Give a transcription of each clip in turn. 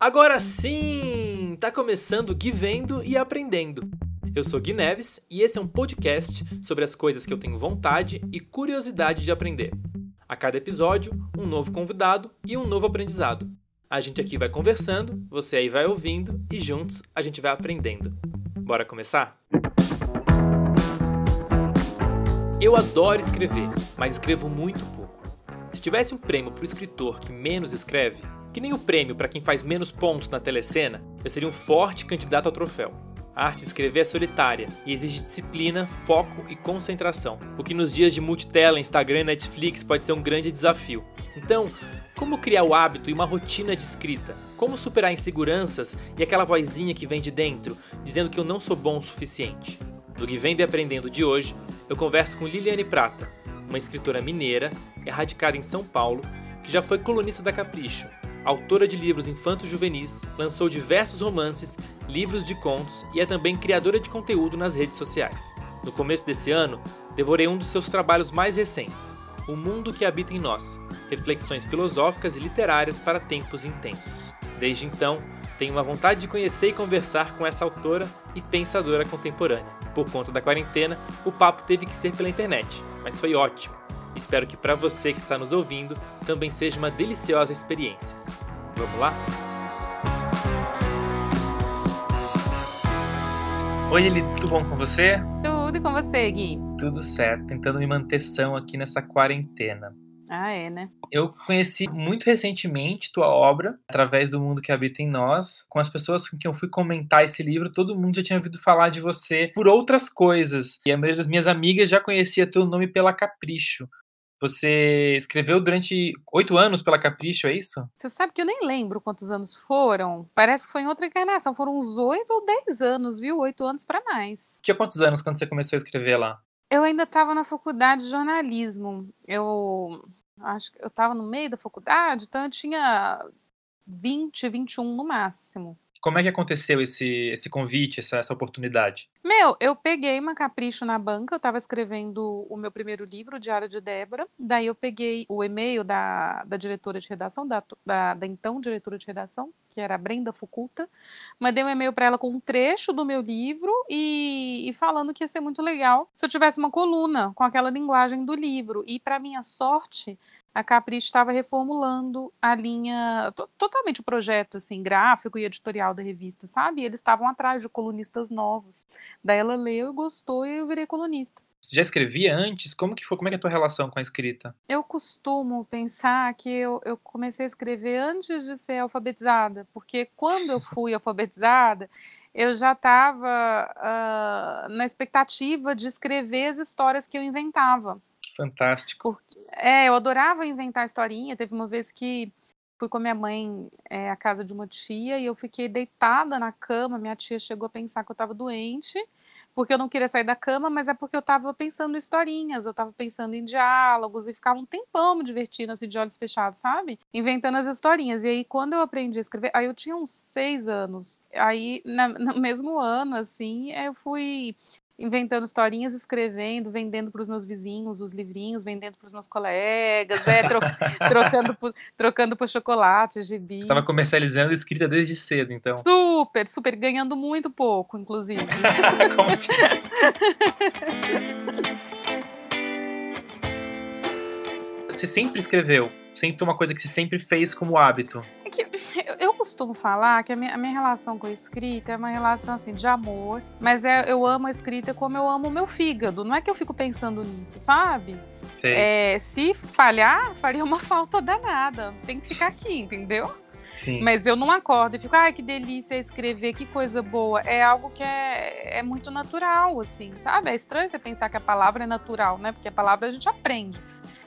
Agora sim! Tá começando Gui Vendo e Aprendendo. Eu sou Gui Neves e esse é um podcast sobre as coisas que eu tenho vontade e curiosidade de aprender. A cada episódio, um novo convidado e um novo aprendizado. A gente aqui vai conversando, você aí vai ouvindo e juntos a gente vai aprendendo. Bora começar? Eu adoro escrever, mas escrevo muito pouco. Se tivesse um prêmio para o escritor que menos escreve, que nem o prêmio para quem faz menos pontos na telecena, eu seria um forte candidato ao troféu. A arte de escrever é solitária e exige disciplina, foco e concentração, o que nos dias de multitela, Instagram e Netflix pode ser um grande desafio. Então, como criar o hábito e uma rotina de escrita? Como superar inseguranças e aquela vozinha que vem de dentro, dizendo que eu não sou bom o suficiente? No que vem de aprendendo de hoje, eu converso com Liliane Prata, uma escritora mineira, erradicada em São Paulo, que já foi colunista da Capricho, autora de livros infantos juvenis, lançou diversos romances, livros de contos e é também criadora de conteúdo nas redes sociais. No começo desse ano, devorei um dos seus trabalhos mais recentes, O Mundo que Habita em Nós Reflexões Filosóficas e Literárias para Tempos Intensos. Desde então, tenho uma vontade de conhecer e conversar com essa autora e pensadora contemporânea. Por conta da quarentena, o papo teve que ser pela internet, mas foi ótimo. Espero que para você que está nos ouvindo também seja uma deliciosa experiência. Vamos lá? Oi, Eli, tudo bom com você? Tudo com você, Gui? Tudo certo, tentando me manter são aqui nessa quarentena. Ah, é, né? Eu conheci muito recentemente tua obra, através do mundo que habita em nós. Com as pessoas com quem eu fui comentar esse livro, todo mundo já tinha ouvido falar de você por outras coisas. E a maioria das minhas amigas já conhecia teu nome pela Capricho. Você escreveu durante oito anos pela Capricho, é isso? Você sabe que eu nem lembro quantos anos foram. Parece que foi em outra encarnação. Foram uns oito ou dez anos, viu? Oito anos para mais. Tinha quantos anos quando você começou a escrever lá? Eu ainda estava na faculdade de jornalismo. Eu acho que eu estava no meio da faculdade, então eu tinha 20, 21 no máximo. Como é que aconteceu esse, esse convite, essa, essa oportunidade? Meu, eu peguei uma capricho na banca, eu estava escrevendo o meu primeiro livro, o Diário de Débora. Daí eu peguei o e-mail da, da diretora de redação, da, da, da então diretora de redação, que era a Brenda Fuculta. Mandei um e-mail para ela com um trecho do meu livro e, e, falando que ia ser muito legal se eu tivesse uma coluna com aquela linguagem do livro. E, para minha sorte, a Capricho estava reformulando a linha, totalmente o projeto assim, gráfico e editorial da revista, sabe? E eles estavam atrás de colunistas novos. Daí ela leu e gostou e eu virei colunista. Você já escrevia antes? Como que foi? Como é, que é a tua relação com a escrita? Eu costumo pensar que eu, eu comecei a escrever antes de ser alfabetizada, porque quando eu fui alfabetizada, eu já estava uh, ah, na expectativa de escrever as histórias que eu inventava. Fantástico. Porque, é, eu adorava inventar historinha. Teve uma vez que fui com a minha mãe é, à casa de uma tia e eu fiquei deitada na cama. Minha tia chegou a pensar que eu estava doente, porque eu não queria sair da cama, mas é porque eu estava pensando em historinhas, eu estava pensando em diálogos e ficava um tempão me divertindo, assim, de olhos fechados, sabe? Inventando as historinhas. E aí, quando eu aprendi a escrever, aí eu tinha uns seis anos. Aí, na, no mesmo ano, assim, eu fui inventando historinhas, escrevendo, vendendo para os meus vizinhos os livrinhos, vendendo para os meus colegas, é, tro trocando, por, trocando por chocolate, gibi. Estava comercializando escrita desde cedo, então. Super, super, ganhando muito pouco, inclusive. Como assim? Você sempre escreveu? Sempre uma coisa que você sempre fez como hábito? Costumo falar que a minha, a minha, relação com a escrita é uma relação assim de amor, mas é, eu amo a escrita como eu amo o meu fígado. Não é que eu fico pensando nisso, sabe? É, se falhar, faria uma falta danada. Tem que ficar aqui, entendeu? Sim. Mas eu não acordo e fico, ai, que delícia escrever, que coisa boa. É algo que é, é muito natural, assim, sabe? É estranho você pensar que a palavra é natural, né? Porque a palavra a gente aprende.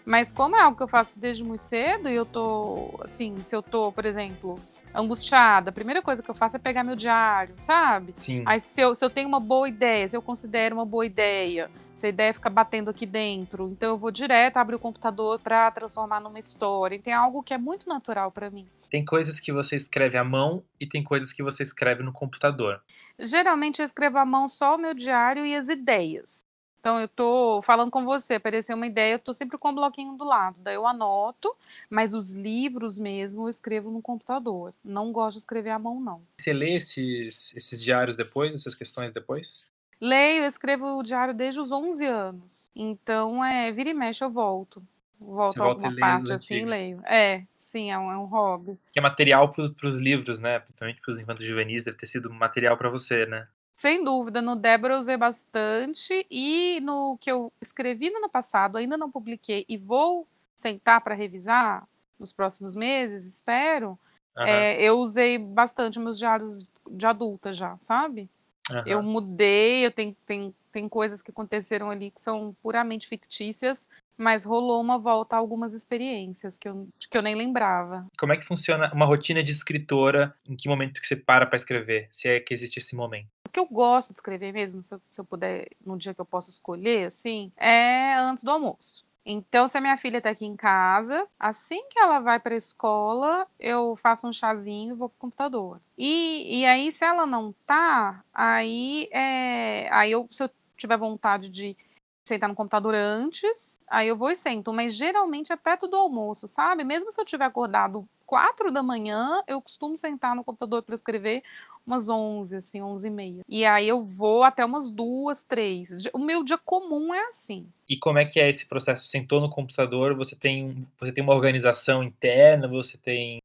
Mas como é algo que eu faço desde muito cedo e eu tô, assim, se eu tô, por exemplo, angustiada, a primeira coisa que eu faço é pegar meu diário, sabe? Sim. Aí se eu, se eu tenho uma boa ideia, se eu considero uma boa ideia, se a ideia fica batendo aqui dentro, então eu vou direto abrir o computador para transformar numa história. tem algo que é muito natural para mim. Tem coisas que você escreve à mão e tem coisas que você escreve no computador. Geralmente eu escrevo à mão só o meu diário e as ideias. Então eu tô falando com você, apareceu uma ideia, eu tô sempre com o um bloquinho do lado. Daí eu anoto, mas os livros mesmo eu escrevo no computador. Não gosto de escrever à mão, não. Você lê esses, esses diários depois, essas questões depois? Leio, eu escrevo o diário desde os 11 anos. Então, é, vira e mexe eu volto. Volto Você alguma parte assim e leio. É, sim, é um, é um hobby. Que é material para os livros, né? Principalmente para os infantos juvenis, deve ter sido material para você, né? Sem dúvida, no Débora eu usei bastante e no que eu escrevi no ano passado, ainda não publiquei e vou sentar para revisar nos próximos meses, espero. Uhum. É, eu usei bastante meus diários de adulta já, sabe? Uhum. Eu mudei, eu tenho, tem, tem coisas que aconteceram ali que são puramente fictícias, mas rolou uma volta a algumas experiências que eu, que eu nem lembrava. Como é que funciona uma rotina de escritora? Em que momento que você para para escrever? Se é que existe esse momento? O que eu gosto de escrever mesmo, se eu, se eu puder, no dia que eu posso escolher, assim, é antes do almoço. Então, se a minha filha está aqui em casa, assim que ela vai para a escola, eu faço um chazinho e vou pro computador. E, e aí, se ela não tá, aí, é, aí eu, se eu tiver vontade de sentar no computador antes, aí eu vou e sento, mas geralmente é perto do almoço, sabe? Mesmo se eu tiver acordado quatro da manhã, eu costumo sentar no computador para escrever umas 11, assim, 11 e meia. E aí eu vou até umas duas, três. O meu dia comum é assim. E como é que é esse processo? Você sentou no computador, você tem, você tem uma organização interna, você tem...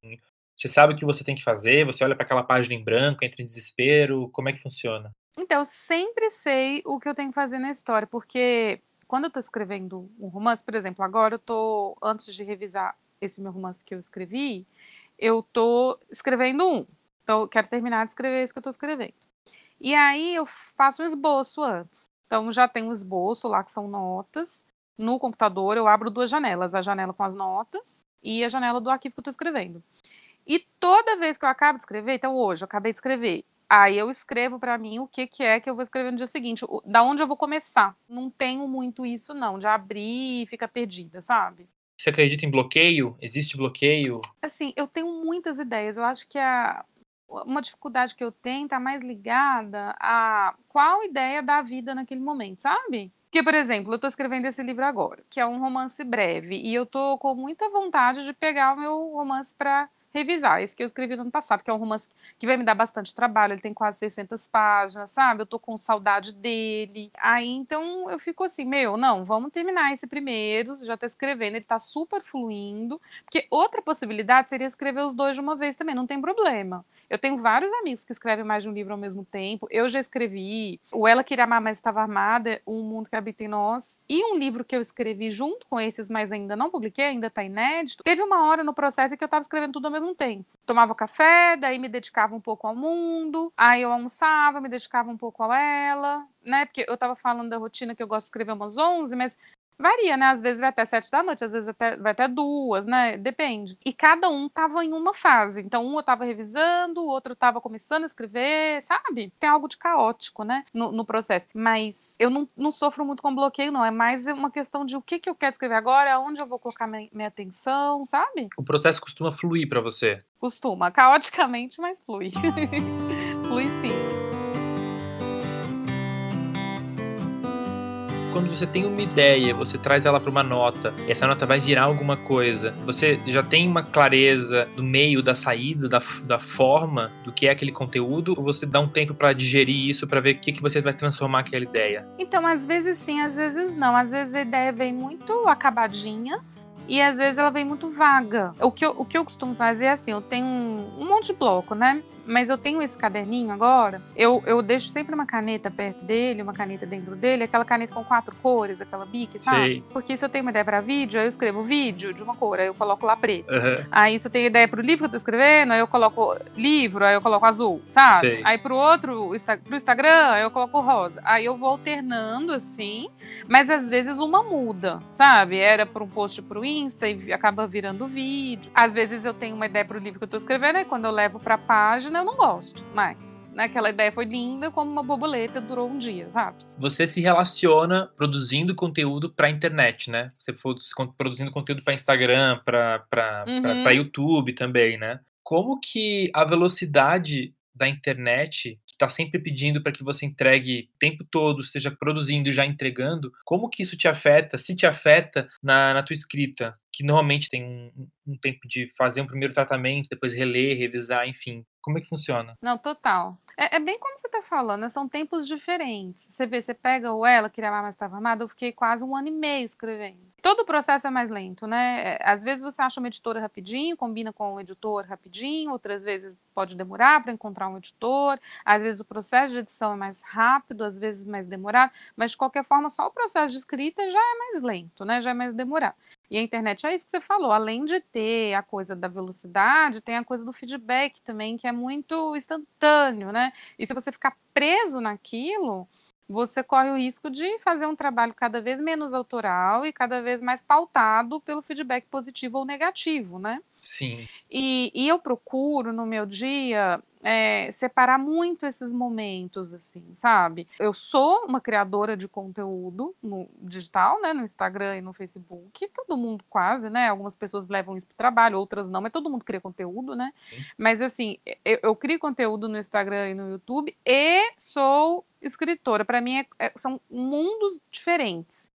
Você sabe o que você tem que fazer, você olha para aquela página em branco, entra em desespero, como é que funciona? Então, eu sempre sei o que eu tenho que fazer na história, porque quando eu estou escrevendo um romance, por exemplo, agora eu estou, antes de revisar esse meu romance que eu escrevi, eu estou escrevendo um. Então, eu quero terminar de escrever esse que eu estou escrevendo. E aí eu faço um esboço antes. Então, já tem um esboço lá que são notas. No computador, eu abro duas janelas: a janela com as notas e a janela do arquivo que eu estou escrevendo. E toda vez que eu acabo de escrever, então hoje eu acabei de escrever, aí eu escrevo para mim o que, que é que eu vou escrever no dia seguinte, da onde eu vou começar. Não tenho muito isso, não, de abrir e ficar perdida, sabe? Você acredita em bloqueio? Existe bloqueio? Assim, eu tenho muitas ideias. Eu acho que a, uma dificuldade que eu tenho está mais ligada a qual ideia da vida naquele momento, sabe? Porque, por exemplo, eu estou escrevendo esse livro agora, que é um romance breve, e eu estou com muita vontade de pegar o meu romance para revisar. Esse que eu escrevi no ano passado, que é um romance que vai me dar bastante trabalho, ele tem quase 600 páginas, sabe? Eu tô com saudade dele. Aí, então, eu fico assim, meu, não, vamos terminar esse primeiro, já tá escrevendo, ele tá super fluindo, porque outra possibilidade seria escrever os dois de uma vez também, não tem problema. Eu tenho vários amigos que escrevem mais de um livro ao mesmo tempo. Eu já escrevi O Ela Queria Amar, Mas Estava Armada, Um Mundo que Habita em Nós. E um livro que eu escrevi junto com esses, mas ainda não publiquei, ainda está inédito. Teve uma hora no processo que eu estava escrevendo tudo ao mesmo tempo. Tomava café, daí me dedicava um pouco ao mundo. Aí eu almoçava, me dedicava um pouco a ela, né? Porque eu estava falando da rotina que eu gosto de escrever umas 11, mas Varia, né? Às vezes vai até sete da noite, às vezes até, vai até duas, né? Depende. E cada um tava em uma fase. Então, um eu tava revisando, o outro tava começando a escrever, sabe? Tem algo de caótico, né? No, no processo. Mas eu não, não sofro muito com bloqueio, não. É mais uma questão de o que, que eu quero escrever agora, aonde eu vou colocar minha, minha atenção, sabe? O processo costuma fluir para você? Costuma. Caoticamente, mas flui. flui sim. Quando você tem uma ideia, você traz ela para uma nota, e essa nota vai virar alguma coisa, você já tem uma clareza do meio, da saída, da, da forma do que é aquele conteúdo, ou você dá um tempo para digerir isso, para ver o que, que você vai transformar aquela ideia? Então, às vezes sim, às vezes não. Às vezes a ideia vem muito acabadinha, e às vezes ela vem muito vaga. O que eu, o que eu costumo fazer é assim: eu tenho um, um monte de bloco, né? Mas eu tenho esse caderninho agora, eu, eu deixo sempre uma caneta perto dele, uma caneta dentro dele, aquela caneta com quatro cores, aquela bique, sabe? Sei. Porque se eu tenho uma ideia para vídeo, aí eu escrevo vídeo de uma cor, aí eu coloco lá preto. Uhum. Aí se eu tenho ideia pro livro que eu tô escrevendo, aí eu coloco livro, aí eu coloco azul, sabe? Sei. Aí pro outro, pro Instagram, aí eu coloco rosa. Aí eu vou alternando assim, mas às vezes uma muda, sabe? Era para um post pro Insta e acaba virando vídeo. Às vezes eu tenho uma ideia pro livro que eu tô escrevendo, aí quando eu levo pra página, eu não gosto mais. Né? Aquela ideia foi linda, como uma borboleta, durou um dia, sabe? Você se relaciona produzindo conteúdo para internet, né? Você for produzindo conteúdo para Instagram, para uhum. YouTube também, né? Como que a velocidade da internet, que está sempre pedindo para que você entregue o tempo todo, esteja produzindo e já entregando, como que isso te afeta, se te afeta na, na tua escrita? Que normalmente tem um, um tempo de fazer um primeiro tratamento, depois reler, revisar, enfim. Como é que funciona? Não, total. É, é bem como você está falando, né? são tempos diferentes. Você vê, você pega o Ela, que Amar, Mas Estava Amada, eu fiquei quase um ano e meio escrevendo. Todo o processo é mais lento, né? É, às vezes você acha uma editora rapidinho, combina com o editor rapidinho, outras vezes pode demorar para encontrar um editor, às vezes o processo de edição é mais rápido, às vezes mais demorado, mas de qualquer forma, só o processo de escrita já é mais lento, né? Já é mais demorado. E a internet é isso que você falou, além de ter a coisa da velocidade, tem a coisa do feedback também, que é muito instantâneo, né? E se você ficar preso naquilo, você corre o risco de fazer um trabalho cada vez menos autoral e cada vez mais pautado pelo feedback positivo ou negativo, né? Sim. E, e eu procuro no meu dia é, separar muito esses momentos, assim, sabe? Eu sou uma criadora de conteúdo no digital, né? No Instagram e no Facebook. Todo mundo quase, né? Algumas pessoas levam isso para o trabalho, outras não, mas todo mundo cria conteúdo, né? Sim. Mas assim, eu, eu, crio conteúdo no Instagram e no YouTube e sou escritora. Para mim é, é, são mundos diferentes.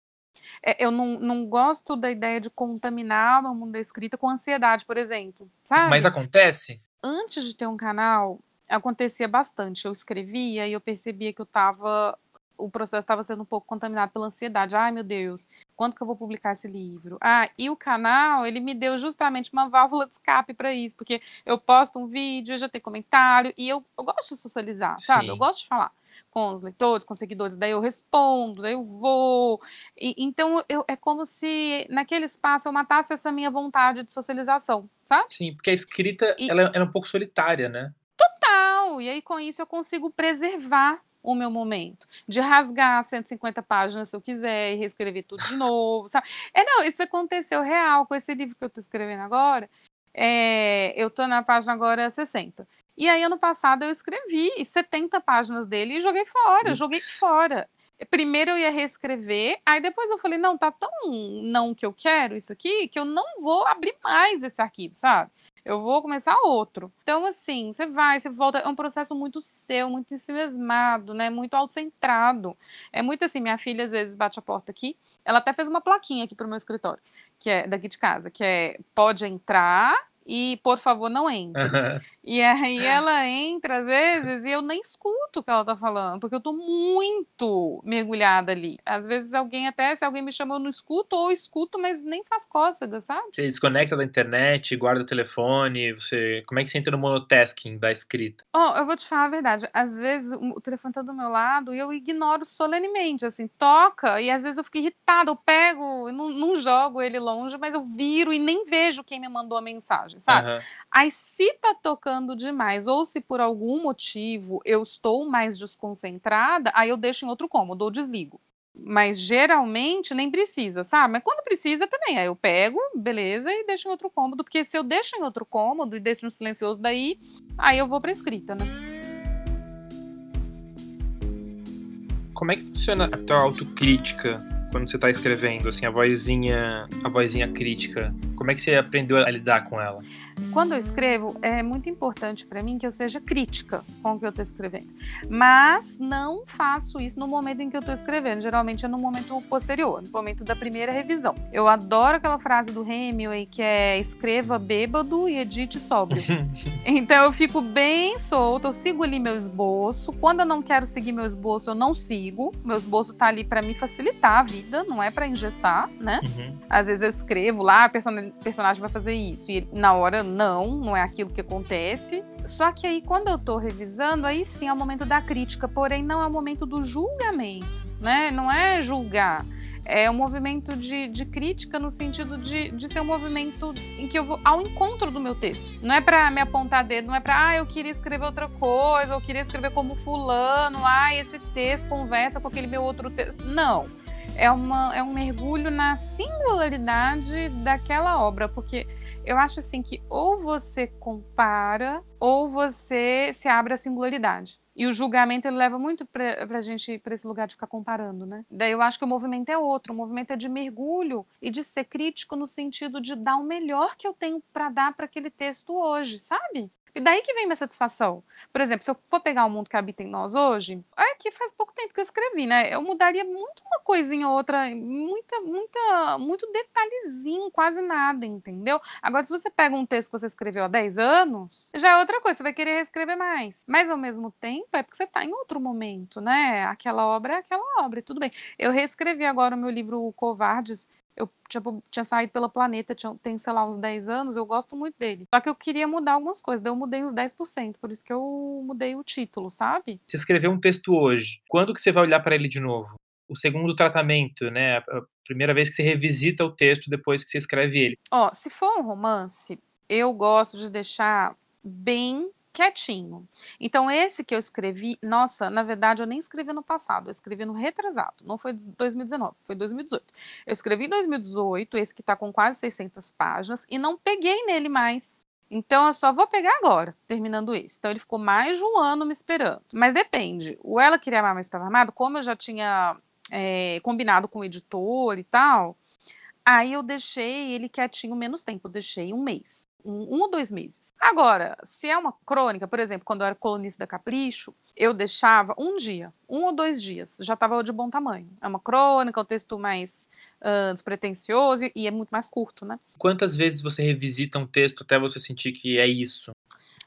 É, eu não, não gosto da ideia de contaminar o mundo da escrita com ansiedade, por exemplo. Sabe? Mas acontece? Antes de ter um canal, acontecia bastante. Eu escrevia e eu percebia que eu estava o processo estava sendo um pouco contaminado pela ansiedade. Ai, meu Deus, quando que eu vou publicar esse livro? Ah, e o canal, ele me deu justamente uma válvula de escape para isso, porque eu posto um vídeo, já tem comentário, e eu, eu gosto de socializar, sabe? Sim. Eu gosto de falar com os leitores, com os seguidores, daí eu respondo, daí eu vou. E, então eu, é como se naquele espaço eu matasse essa minha vontade de socialização, sabe? Sim, porque a escrita e, ela é um pouco solitária, né? Total! E aí com isso eu consigo preservar o meu momento. De rasgar 150 páginas se eu quiser e reescrever tudo de novo, sabe? É, não, isso aconteceu real com esse livro que eu tô escrevendo agora. É, eu tô na página agora 60. E aí, ano passado, eu escrevi 70 páginas dele e joguei fora, eu joguei fora. Primeiro eu ia reescrever, aí depois eu falei, não, tá tão não que eu quero isso aqui, que eu não vou abrir mais esse arquivo, sabe? Eu vou começar outro. Então, assim, você vai, você volta. É um processo muito seu, muito ensimesmado, né? Muito autocentrado. É muito assim, minha filha às vezes bate a porta aqui. Ela até fez uma plaquinha aqui pro meu escritório, que é daqui de casa, que é pode entrar e por favor não entre. Uhum. E aí ela entra às vezes e eu nem escuto o que ela tá falando, porque eu tô muito mergulhada ali. Às vezes alguém até, se alguém me chama, eu não escuto, ou escuto, mas nem faz cócega, sabe? Você desconecta da internet, guarda o telefone, você. Como é que você entra no monotasking da escrita? Ó, oh, eu vou te falar a verdade. Às vezes o telefone tá do meu lado e eu ignoro solenemente, assim, toca, e às vezes eu fico irritada, eu pego, eu não, não jogo ele longe, mas eu viro e nem vejo quem me mandou a mensagem, sabe? Uhum. Aí se tá tocando demais, ou se por algum motivo eu estou mais desconcentrada, aí eu deixo em outro cômodo ou desligo. Mas geralmente nem precisa, sabe? Mas quando precisa também, aí eu pego, beleza, e deixo em outro cômodo, porque se eu deixo em outro cômodo e deixo no silencioso daí, aí eu vou pra escrita, né? Como é que funciona a tua autocrítica quando você está escrevendo, assim, a vozinha, a vozinha crítica? Como é que você aprendeu a lidar com ela? Quando eu escrevo, é muito importante para mim que eu seja crítica com o que eu estou escrevendo. Mas não faço isso no momento em que eu estou escrevendo. Geralmente é no momento posterior, no momento da primeira revisão. Eu adoro aquela frase do Hemingway que é escreva bêbado e edite sóbrio. então eu fico bem solta, eu sigo ali meu esboço. Quando eu não quero seguir meu esboço, eu não sigo. Meu esboço tá ali para me facilitar a vida, não é para engessar, né? Uhum. Às vezes eu escrevo lá, a personagem vai fazer isso e na hora não, não é aquilo que acontece. Só que aí, quando eu tô revisando, aí sim é o momento da crítica, porém não é o momento do julgamento, né? Não é julgar. É um movimento de, de crítica no sentido de, de ser um movimento em que eu vou ao encontro do meu texto. Não é para me apontar dedo, não é para, ah, eu queria escrever outra coisa, eu queria escrever como fulano, ah, esse texto conversa com aquele meu outro texto. Não é, uma, é um mergulho na singularidade daquela obra, porque eu acho assim que ou você compara ou você se abre à singularidade. E o julgamento ele leva muito pra, pra gente para esse lugar de ficar comparando, né? Daí eu acho que o movimento é outro, o movimento é de mergulho e de ser crítico no sentido de dar o melhor que eu tenho para dar para aquele texto hoje, sabe? E daí que vem minha satisfação. Por exemplo, se eu for pegar o mundo que habita em nós hoje, é que faz pouco tempo que eu escrevi, né? Eu mudaria muito uma coisinha ou outra, muita, muita, muito detalhezinho, quase nada, entendeu? Agora, se você pega um texto que você escreveu há 10 anos, já é outra coisa, você vai querer reescrever mais. Mas ao mesmo tempo, é porque você está em outro momento, né? Aquela obra é aquela obra, tudo bem. Eu reescrevi agora o meu livro Covardes, eu tinha, tinha saído pela Planeta, tinha, tem, sei lá, uns 10 anos, eu gosto muito dele. Só que eu queria mudar algumas coisas, daí eu mudei uns 10%, por isso que eu mudei o título, sabe? Você escreveu um texto hoje, quando que você vai olhar para ele de novo? O segundo tratamento, né? A primeira vez que você revisita o texto depois que você escreve ele. Ó, se for um romance, eu gosto de deixar bem quietinho. Então, esse que eu escrevi, nossa, na verdade, eu nem escrevi no passado, eu escrevi no retrasado, não foi 2019, foi 2018. Eu escrevi em 2018, esse que tá com quase 600 páginas, e não peguei nele mais. Então, eu só vou pegar agora, terminando esse. Então, ele ficou mais de um ano me esperando. Mas depende. O Ela Queria Amar, Mas Estava Armado, como eu já tinha é, combinado com o editor e tal, aí eu deixei ele quietinho menos tempo, eu deixei um mês um, um, ou dois meses. Agora, se é uma crônica, por exemplo, quando eu era colunista da Capricho, eu deixava um dia, um ou dois dias, já estava de bom tamanho. É uma crônica, um texto mais uh, despretensioso e é muito mais curto, né? Quantas vezes você revisita um texto até você sentir que é isso?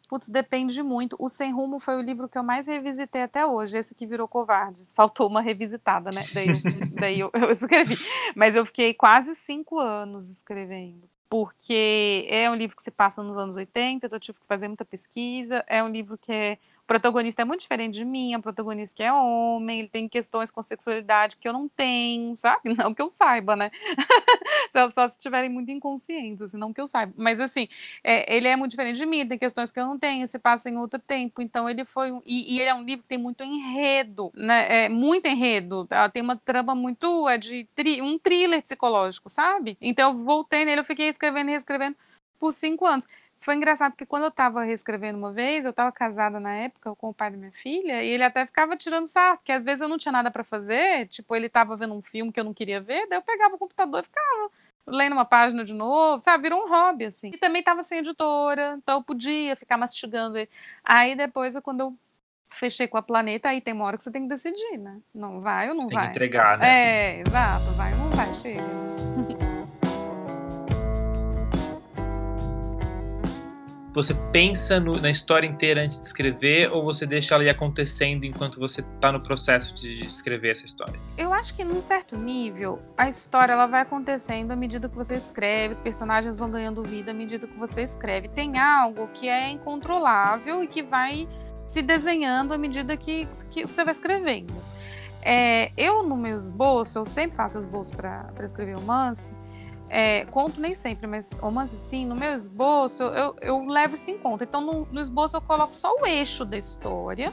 Putz, depende muito. O Sem Rumo foi o livro que eu mais revisitei até hoje, esse que virou Covardes. Faltou uma revisitada, né? Daí, eu, daí eu, eu escrevi. Mas eu fiquei quase cinco anos escrevendo porque é um livro que se passa nos anos 80, então eu tive que fazer muita pesquisa. É um livro que é protagonista é muito diferente de mim, é um protagonista que é homem, ele tem questões com sexualidade que eu não tenho, sabe? Não que eu saiba, né? só, se estiverem muito inconscientes, assim, não que eu saiba. Mas assim, é, ele é muito diferente de mim, tem questões que eu não tenho, se passa em outro tempo. Então ele foi. E, e ele é um livro que tem muito enredo, né? É, muito enredo. Tá? Tem uma trama muito. É de tri, um thriller psicológico, sabe? Então eu voltei nele, eu fiquei escrevendo e reescrevendo por cinco anos. Foi engraçado porque quando eu estava reescrevendo uma vez, eu estava casada na época com o pai da minha filha, e ele até ficava tirando sarro, porque às vezes eu não tinha nada para fazer, tipo, ele estava vendo um filme que eu não queria ver, daí eu pegava o computador e ficava lendo uma página de novo, sabe? Virou um hobby, assim. E também estava sem editora, então eu podia ficar mastigando ele. Aí depois, quando eu fechei com a Planeta, aí tem uma hora que você tem que decidir, né? Não vai ou não tem vai? Tem que entregar, né? É, exato. Vai ou não vai, chega. Você pensa no, na história inteira antes de escrever ou você deixa ela ir acontecendo enquanto você está no processo de escrever essa história? Eu acho que num certo nível a história ela vai acontecendo à medida que você escreve, os personagens vão ganhando vida à medida que você escreve. Tem algo que é incontrolável e que vai se desenhando à medida que, que você vai escrevendo. É, eu no meu esboço, eu sempre faço esboço para escrever romance é, conto nem sempre, mas romance sim, no meu esboço eu, eu levo isso em conta. Então no, no esboço eu coloco só o eixo da história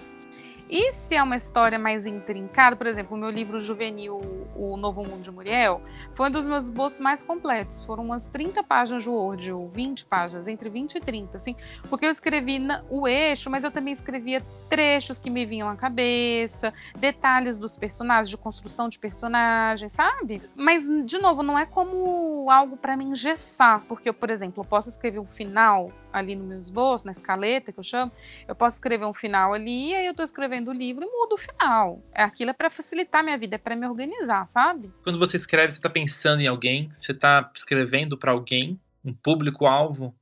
e se é uma história mais intrincada, por exemplo, o meu livro juvenil, O Novo Mundo de Muriel, foi um dos meus esboços mais completos. Foram umas 30 páginas de Word, ou 20 páginas, entre 20 e 30, assim, porque eu escrevi o eixo, mas eu também escrevia trechos que me vinham à cabeça, detalhes dos personagens, de construção de personagens, sabe? Mas, de novo, não é como algo para me engessar, porque eu, por exemplo, eu posso escrever um final ali no meu esboço, na escaleta que eu chamo, eu posso escrever um final ali, e aí eu tô escrevendo o livro e mudo o final. É, aquilo é para facilitar minha vida, é para me organizar, sabe? Quando você escreve, você tá pensando em alguém? Você tá escrevendo para alguém? Um público-alvo?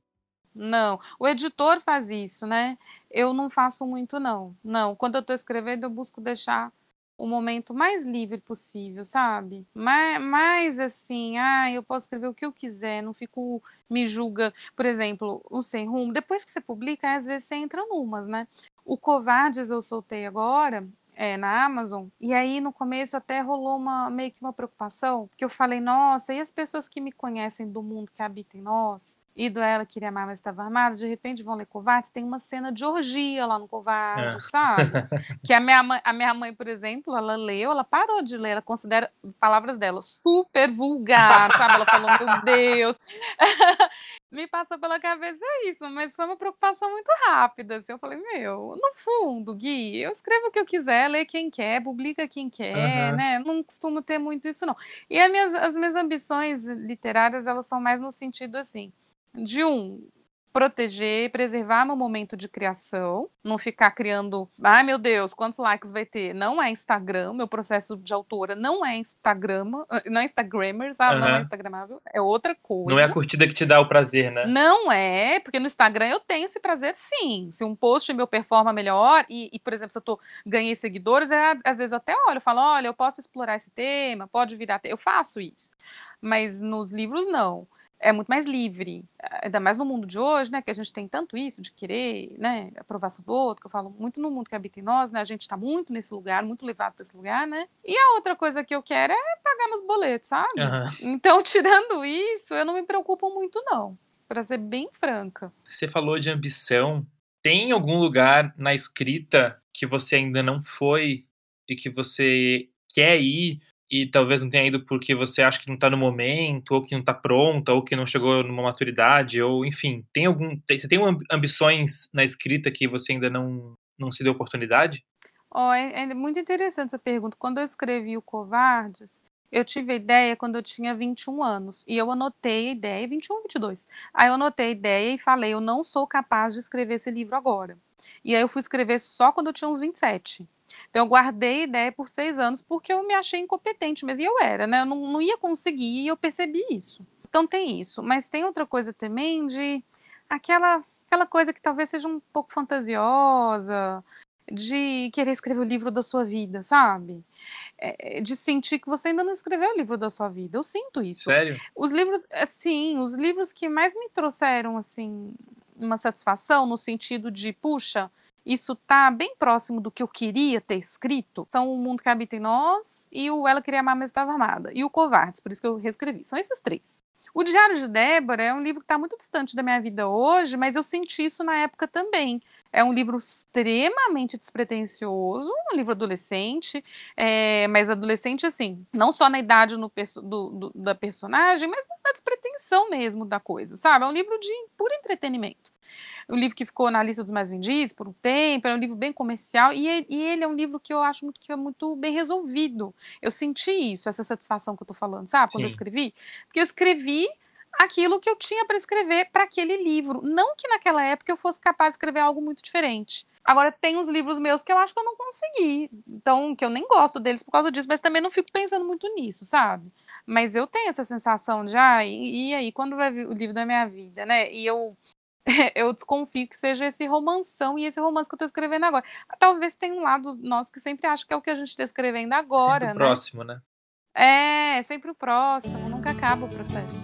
Não, o editor faz isso, né? Eu não faço muito, não. Não, quando eu tô escrevendo, eu busco deixar o momento mais livre possível, sabe? Mais, mais assim, ah, eu posso escrever o que eu quiser, não fico, me julga. Por exemplo, o Sem Rumo, depois que você publica, às vezes você entra numas, né? O Covardes eu soltei agora, é, na Amazon. E aí, no começo, até rolou uma, meio que uma preocupação, porque eu falei, nossa, e as pessoas que me conhecem do mundo que habita em nós? E do Ela Queria Amar, mas estava armado, de repente vão ler Covardes, tem uma cena de orgia lá no Covardes, é. sabe? que a minha, mãe, a minha mãe, por exemplo, ela leu, ela parou de ler, ela considera, palavras dela, super vulgar, sabe? Ela falou, meu Deus. me passou pela cabeça isso, mas foi uma preocupação muito rápida. Assim, eu falei, meu, no fundo, Gui, eu escrevo o que eu quiser, lê quem quer, publica quem quer, uhum. né? Não costumo ter muito isso, não. E as minhas, as minhas ambições literárias, elas são mais no sentido assim, de um, proteger, preservar meu momento de criação, não ficar criando, ai meu Deus, quantos likes vai ter? Não é Instagram, meu processo de autora não é Instagram, não é Instagrammer, sabe? Uhum. Não é Instagramável, é outra coisa. Não é a curtida que te dá o prazer, né? Não é, porque no Instagram eu tenho esse prazer sim. Se um post meu performa melhor e, e por exemplo, se eu tô, ganhei seguidores, é, às vezes eu até olho, eu falo, olha, eu posso explorar esse tema, pode virar, eu faço isso. Mas nos livros não é muito mais livre, ainda mais no mundo de hoje, né, que a gente tem tanto isso de querer, né, aprovação do outro, que eu falo muito no mundo que habita em nós, né, a gente está muito nesse lugar, muito levado para esse lugar, né, e a outra coisa que eu quero é pagar meus boletos, sabe? Uhum. Então, tirando isso, eu não me preocupo muito não, para ser bem franca. Você falou de ambição, tem algum lugar na escrita que você ainda não foi e que você quer ir e talvez não tenha ido porque você acha que não está no momento, ou que não está pronta, ou que não chegou numa maturidade, ou enfim, tem algum. Tem, você tem ambições na escrita que você ainda não, não se deu oportunidade? Oh, é, é muito interessante essa pergunta. Quando eu escrevi o Covardes, eu tive a ideia quando eu tinha 21 anos. E eu anotei a ideia, 21, 22. Aí eu anotei a ideia e falei: eu não sou capaz de escrever esse livro agora. E aí eu fui escrever só quando eu tinha uns 27. Então, eu guardei a ideia por seis anos porque eu me achei incompetente, mas eu era, né? Eu não, não ia conseguir e eu percebi isso. Então, tem isso. Mas tem outra coisa também de aquela, aquela coisa que talvez seja um pouco fantasiosa, de querer escrever o livro da sua vida, sabe? É, de sentir que você ainda não escreveu o livro da sua vida. Eu sinto isso. Sério? Os livros, sim, os livros que mais me trouxeram, assim, uma satisfação no sentido de, puxa, isso tá bem próximo do que eu queria ter escrito. São O Mundo que Habita em Nós e o Ela Queria Amar, Mas Estava Armada. E o Covardes, por isso que eu reescrevi. São esses três. O Diário de Débora é um livro que está muito distante da minha vida hoje, mas eu senti isso na época também. É um livro extremamente despretensioso, um livro adolescente, é, mas adolescente, assim, não só na idade no, do, do, da personagem, mas na despretensão mesmo da coisa, sabe? É um livro de puro entretenimento um livro que ficou na lista dos mais vendidos por um tempo, é um livro bem comercial, e, e ele é um livro que eu acho muito, que é muito bem resolvido. Eu senti isso, essa satisfação que eu tô falando, sabe? Quando Sim. eu escrevi. Porque eu escrevi aquilo que eu tinha para escrever para aquele livro. Não que naquela época eu fosse capaz de escrever algo muito diferente. Agora, tem uns livros meus que eu acho que eu não consegui. Então, que eu nem gosto deles por causa disso, mas também não fico pensando muito nisso, sabe? Mas eu tenho essa sensação de, ah, e, e aí, quando vai vir o livro da minha vida, né? E eu eu desconfio que seja esse romanção e esse romance que eu estou escrevendo agora. Talvez tenha um lado nosso que sempre acha que é o que a gente está escrevendo agora, sempre né? próximo, né? É, sempre o próximo, nunca acaba o processo.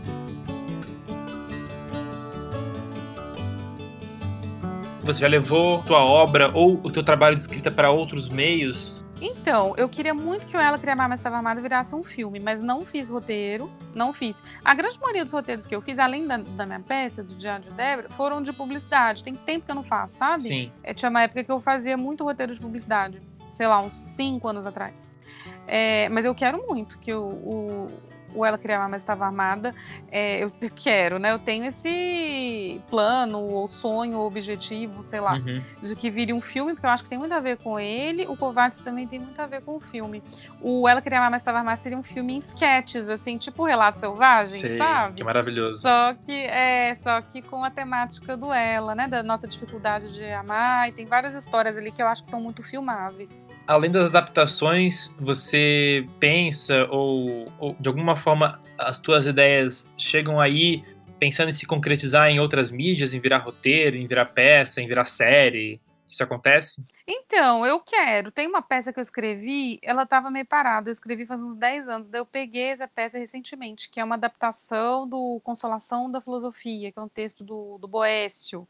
Você já levou tua obra ou o teu trabalho de escrita para outros meios? Então, eu queria muito que o Ela Queria Amar, Mas Estava Amada virasse um filme, mas não fiz roteiro, não fiz. A grande maioria dos roteiros que eu fiz, além da, da minha peça, do Diário de Débora, foram de publicidade. Tem tempo que eu não faço, sabe? Sim. É, tinha uma época que eu fazia muito roteiro de publicidade, sei lá, uns cinco anos atrás. É, mas eu quero muito que o, o o Ela Queria Amar, mas estava armada. É, eu quero, né? Eu tenho esse plano, ou sonho, ou objetivo, sei lá, uhum. de que vire um filme, porque eu acho que tem muito a ver com ele. O Covardes também tem muito a ver com o filme. O Ela Queria Amar, mas estava armada seria um filme em sketches, assim, tipo Relato Selvagem, Sei, sabe? Que maravilhoso. Só que, é, só que com a temática do ela, né? Da nossa dificuldade de amar. E tem várias histórias ali que eu acho que são muito filmáveis. Além das adaptações, você pensa ou, ou de alguma forma as tuas ideias chegam aí pensando em se concretizar em outras mídias, em virar roteiro, em virar peça, em virar série? Isso acontece? Então, eu quero. Tem uma peça que eu escrevi, ela estava meio parada. Eu escrevi faz uns 10 anos, daí eu peguei essa peça recentemente, que é uma adaptação do Consolação da Filosofia, que é um texto do, do Boécio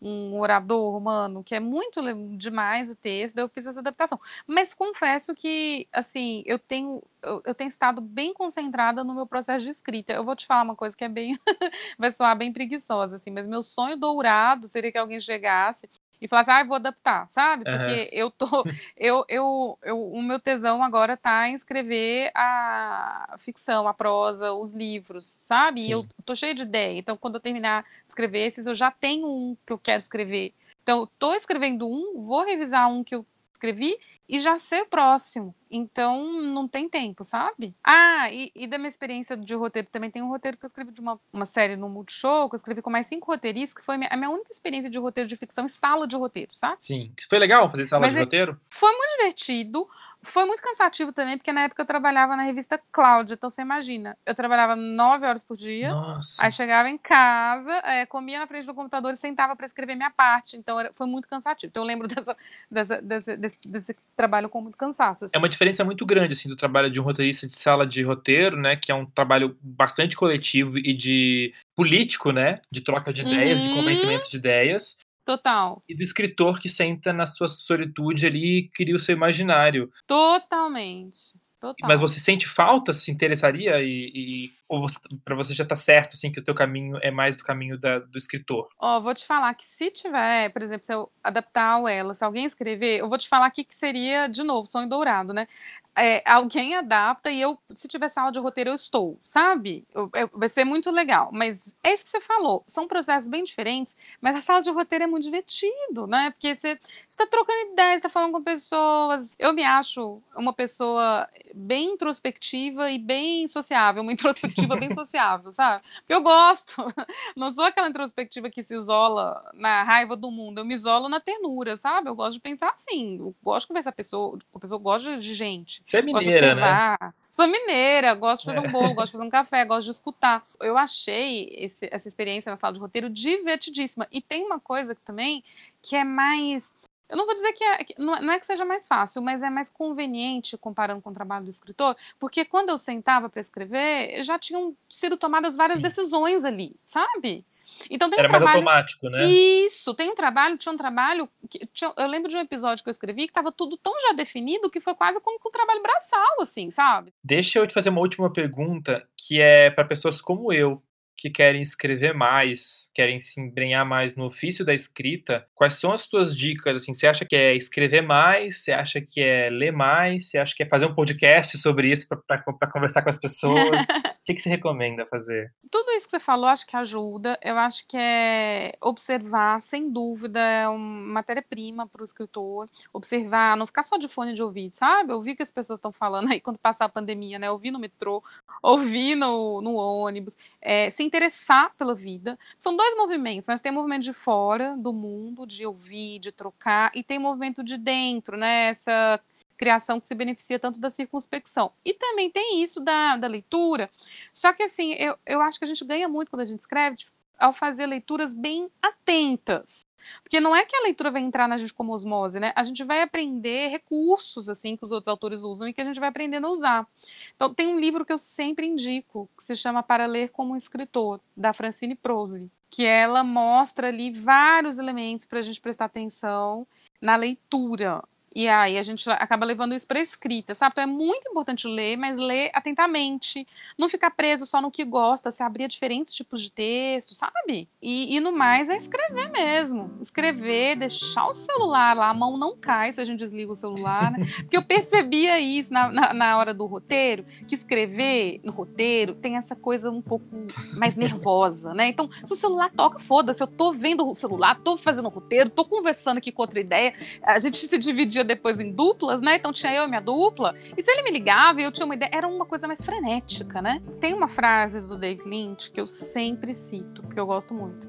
um orador romano, que é muito demais o texto, eu fiz essa adaptação. Mas confesso que, assim, eu tenho, eu, eu, tenho estado bem concentrada no meu processo de escrita. Eu vou te falar uma coisa que é bem, vai soar bem preguiçosa, assim, mas meu sonho dourado seria que alguém chegasse e falar assim, ah, vou adaptar, sabe? Porque uhum. eu tô. Eu, eu, eu, o meu tesão agora tá em escrever a ficção, a prosa, os livros, sabe? Sim. E eu tô cheia de ideia. Então, quando eu terminar de escrever esses, eu já tenho um que eu quero escrever. Então, tô escrevendo um, vou revisar um que eu escrevi e já ser o próximo. Então, não tem tempo, sabe? Ah, e, e, da minha experiência de roteiro, também tem um roteiro que eu escrevi de uma, uma série no Multishow, que eu escrevi com mais cinco roteiristas, que foi a minha, a minha única experiência de roteiro de ficção em sala de roteiro, sabe? Sim. Foi legal fazer sala Mas de é, roteiro? Foi muito divertido. Foi muito cansativo também, porque na época eu trabalhava na revista Cláudia, então você imagina, eu trabalhava nove horas por dia, Nossa. aí chegava em casa, é, comia na frente do computador e sentava para escrever minha parte, então era, foi muito cansativo. Então eu lembro dessa, dessa desse, desse, desse, trabalho com muito cansaço. Assim. É uma diferença muito grande, assim, do trabalho de um roteirista de sala de roteiro, né, que é um trabalho bastante coletivo e de político, né, de troca de ideias, uhum. de convencimento de ideias, Total. E do escritor que senta na sua solitude ali e cria o seu imaginário. Totalmente. Total. Mas você sente falta, se interessaria e, e ou para você já tá certo assim que o teu caminho é mais do caminho da, do escritor? Ó, oh, vou te falar que se tiver, por exemplo, se eu adaptar o ela, se alguém escrever, eu vou te falar aqui que seria de novo sonho dourado, né? É, alguém adapta e eu, se tiver sala de roteiro, eu estou, sabe? Eu, eu, vai ser muito legal. Mas é isso que você falou. São processos bem diferentes, mas a sala de roteiro é muito divertido, né? Porque você está trocando ideias, está falando com pessoas. Eu me acho uma pessoa bem introspectiva e bem sociável, uma introspectiva bem sociável, sabe? Porque eu gosto. Não sou aquela introspectiva que se isola na raiva do mundo, eu me isolo na ternura, sabe? Eu gosto de pensar assim, eu gosto de conversar com a pessoa, a pessoa gosta de gente. Você é mineira, né? Sou mineira, gosto de fazer é. um bolo, gosto de fazer um café, gosto de escutar. Eu achei esse, essa experiência na sala de roteiro divertidíssima. E tem uma coisa também que é mais eu não vou dizer que, é, que não, é, que seja mais fácil, mas é mais conveniente comparando com o trabalho do escritor, porque quando eu sentava para escrever, já tinham sido tomadas várias Sim. decisões ali, sabe? Então tem Era um mais automático, né? Isso, tem um trabalho, tinha um trabalho. Que, tinha, eu lembro de um episódio que eu escrevi que estava tudo tão já definido que foi quase como um trabalho braçal, assim, sabe? Deixa eu te fazer uma última pergunta, que é para pessoas como eu, que querem escrever mais, querem se embrenhar mais no ofício da escrita, quais são as tuas dicas? Assim, você acha que é escrever mais? Você acha que é ler mais? Você acha que é fazer um podcast sobre isso para conversar com as pessoas? o que, que você recomenda fazer? Tudo isso que você falou, acho que ajuda. Eu acho que é observar, sem dúvida, é uma matéria-prima para o escritor. Observar, não ficar só de fone de ouvido, sabe? Ouvir o que as pessoas estão falando aí quando passar a pandemia, né? Ouvir no metrô, ouvir no, no ônibus. É, se interessar pela vida. São dois movimentos, né? Tem o movimento de fora do mundo, de ouvir, de trocar, e tem o movimento de dentro, né? Essa criação que se beneficia tanto da circunspecção. E também tem isso da, da leitura. Só que, assim, eu, eu acho que a gente ganha muito quando a gente escreve tipo, ao fazer leituras bem atentas. Porque não é que a leitura vai entrar na gente como osmose, né? A gente vai aprender recursos, assim, que os outros autores usam e que a gente vai aprendendo a usar. Então, tem um livro que eu sempre indico, que se chama Para Ler como um Escritor, da Francine Prose, que ela mostra ali vários elementos para a gente prestar atenção na leitura. E aí a gente acaba levando isso para escrita, sabe? Então é muito importante ler, mas ler atentamente, não ficar preso só no que gosta, se abrir a diferentes tipos de texto, sabe? E, e no mais é escrever mesmo. Escrever, deixar o celular lá, a mão não cai se a gente desliga o celular, né? Porque eu percebia isso na, na, na hora do roteiro, que escrever no roteiro tem essa coisa um pouco mais nervosa, né? Então, se o celular toca, foda-se, eu tô vendo o celular, tô fazendo o roteiro, tô conversando aqui com outra ideia, a gente se dividia dividia depois em duplas, né? Então tinha eu e minha dupla. E se ele me ligava e eu tinha uma ideia, era uma coisa mais frenética, né? Tem uma frase do David Lynch que eu sempre cito, porque eu gosto muito.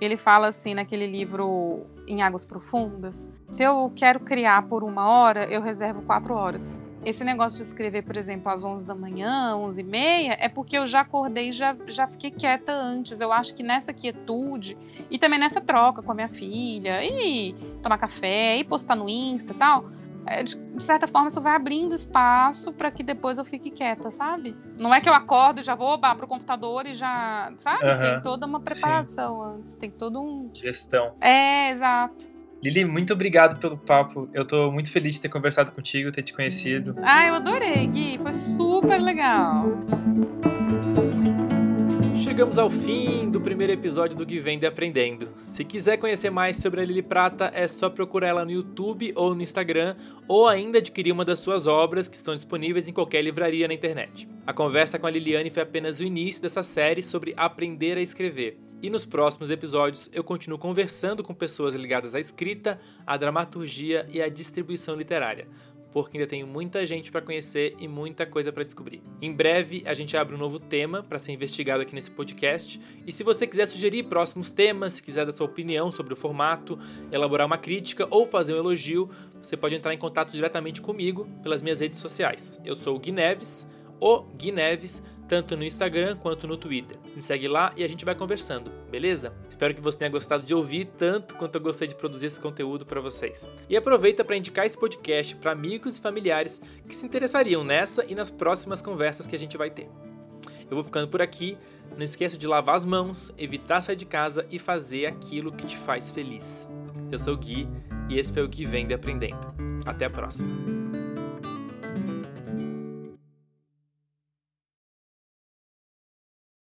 Ele fala assim naquele livro Em Águas Profundas: se eu quero criar por uma hora, eu reservo quatro horas. Esse negócio de escrever, por exemplo, às 11 da manhã, 11 e meia, é porque eu já acordei e já, já fiquei quieta antes. Eu acho que nessa quietude e também nessa troca com a minha filha, e tomar café, e postar no Insta e tal, é, de, certa forma isso vai abrindo espaço para que depois eu fique quieta, sabe? Não é que eu acordo e já vou para o computador e já, sabe? Uhum. Tem toda uma preparação Sim. antes, tem todo um gestão. É, exato. Lili, muito obrigado pelo papo. Eu tô muito feliz de ter conversado contigo, ter te conhecido. Ah, eu adorei, Gui. Foi super legal. Chegamos ao fim do primeiro episódio do Que Vende Aprendendo. Se quiser conhecer mais sobre a Lili Prata, é só procurar ela no YouTube ou no Instagram, ou ainda adquirir uma das suas obras que estão disponíveis em qualquer livraria na internet. A conversa com a Liliane foi apenas o início dessa série sobre aprender a escrever. E nos próximos episódios eu continuo conversando com pessoas ligadas à escrita, à dramaturgia e à distribuição literária porque ainda tenho muita gente para conhecer e muita coisa para descobrir. Em breve a gente abre um novo tema para ser investigado aqui nesse podcast, e se você quiser sugerir próximos temas, se quiser dar sua opinião sobre o formato, elaborar uma crítica ou fazer um elogio, você pode entrar em contato diretamente comigo pelas minhas redes sociais. Eu sou o Gui Neves, o Gui Neves, tanto no Instagram quanto no Twitter. Me segue lá e a gente vai conversando, beleza? Espero que você tenha gostado de ouvir tanto quanto eu gostei de produzir esse conteúdo para vocês. E aproveita para indicar esse podcast para amigos e familiares que se interessariam nessa e nas próximas conversas que a gente vai ter. Eu vou ficando por aqui. Não esqueça de lavar as mãos, evitar sair de casa e fazer aquilo que te faz feliz. Eu sou o Gui e esse foi o que vem de aprendendo. Até a próxima.